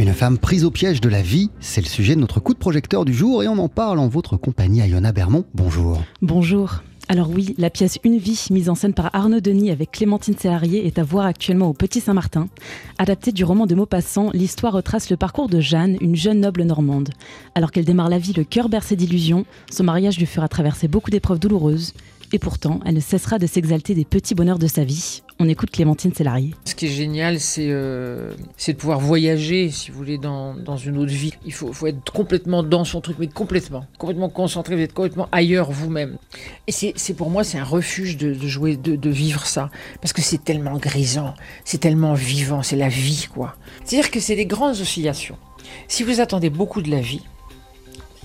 Une femme prise au piège de la vie, c'est le sujet de notre coup de projecteur du jour et on en parle en votre compagnie, Ayona Bermond. Bonjour. Bonjour. Alors oui, la pièce Une vie, mise en scène par Arnaud Denis avec Clémentine Sélarié, est à voir actuellement au Petit Saint-Martin. Adaptée du roman de Maupassant, l'histoire retrace le parcours de Jeanne, une jeune noble normande. Alors qu'elle démarre la vie le cœur bercé d'illusions, son mariage lui fera traverser beaucoup d'épreuves douloureuses. Et pourtant, elle ne cessera de s'exalter des petits bonheurs de sa vie. On écoute Clémentine Sélarié. Ce qui est génial, c'est euh, c'est de pouvoir voyager, si vous voulez, dans, une autre vie. Il faut, être complètement dans son truc, mais complètement, complètement concentré, vous êtes complètement ailleurs vous-même. Et c'est pour moi, c'est un refuge de, de jouer, de, de, vivre ça, parce que c'est tellement grisant, c'est tellement vivant, c'est la vie, quoi. C'est-à-dire que c'est des grandes oscillations. Si vous attendez beaucoup de la vie,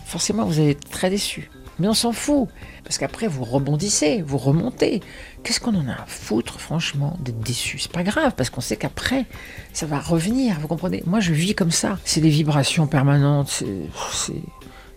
forcément, vous allez être très déçu. Mais on s'en fout, parce qu'après vous rebondissez, vous remontez. Qu'est-ce qu'on en a à foutre, franchement, d'être déçu? C'est pas grave, parce qu'on sait qu'après, ça va revenir, vous comprenez? Moi, je vis comme ça. C'est des vibrations permanentes, c'est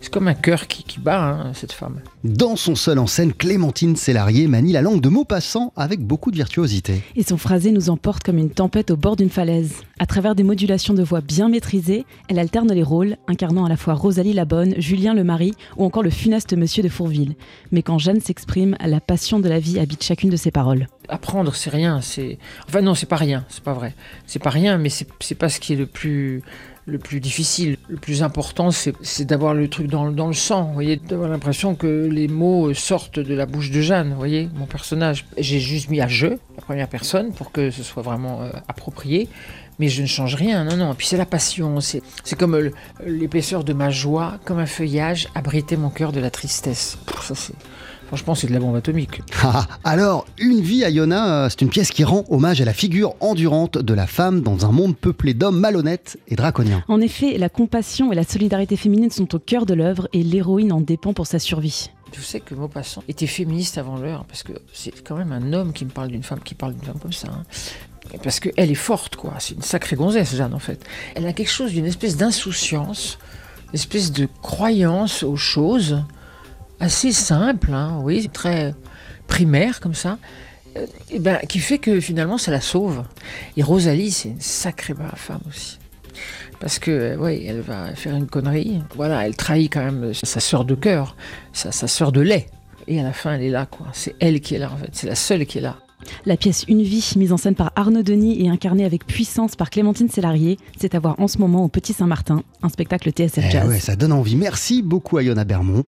c'est comme un cœur qui, qui bat, hein, cette femme. Dans son seul en scène, Clémentine Sélarié manie la langue de Maupassant avec beaucoup de virtuosité. Et son phrasé nous emporte comme une tempête au bord d'une falaise. À travers des modulations de voix bien maîtrisées, elle alterne les rôles, incarnant à la fois Rosalie la Bonne, Julien le mari ou encore le funeste Monsieur de Fourville. Mais quand Jeanne s'exprime, la passion de la vie habite chacune de ses paroles. Apprendre, c'est rien. C'est enfin non, c'est pas rien. C'est pas vrai. C'est pas rien, mais c'est pas ce qui est le plus le plus difficile. Le plus important, c'est d'avoir le truc dans, le sang, vous voyez, d'avoir l'impression que les mots sortent de la bouche de Jeanne, vous voyez, mon personnage. J'ai juste mis à je, la première personne, pour que ce soit vraiment euh, approprié, mais je ne change rien, non, non. Et puis c'est la passion, c'est comme l'épaisseur de ma joie, comme un feuillage, abriter mon cœur de la tristesse. ça, c'est... Franchement, c'est de la bombe atomique. Ah, alors, Une vie à Iona, c'est une pièce qui rend hommage à la figure endurante de la femme dans un monde peuplé d'hommes malhonnêtes et draconiens. En effet, la compassion et la solidarité féminine sont au cœur de l'œuvre et l'héroïne en dépend pour sa survie. Je sais que Maupassant était féministe avant l'heure, parce que c'est quand même un homme qui me parle d'une femme, qui parle d'une femme comme ça. Hein. Parce qu'elle est forte, quoi. C'est une sacrée gonzesse, Jeanne, en fait. Elle a quelque chose d'une espèce d'insouciance, une espèce de croyance aux choses assez simple, hein, oui, très primaire comme ça, euh, et ben, qui fait que finalement ça la sauve. Et Rosalie, c'est une sacrée brave femme aussi. Parce que, euh, oui, elle va faire une connerie. Voilà, elle trahit quand même sa sœur de cœur, sa, sa sœur de lait. Et à la fin, elle est là, quoi. C'est elle qui est là, en fait. C'est la seule qui est là. La pièce Une vie, mise en scène par Arnaud Denis et incarnée avec puissance par Clémentine Sélarié, c'est à voir en ce moment au Petit Saint-Martin, un spectacle TSF Jazz. Eh ouais, ça donne envie. Merci beaucoup à Yona Bermond.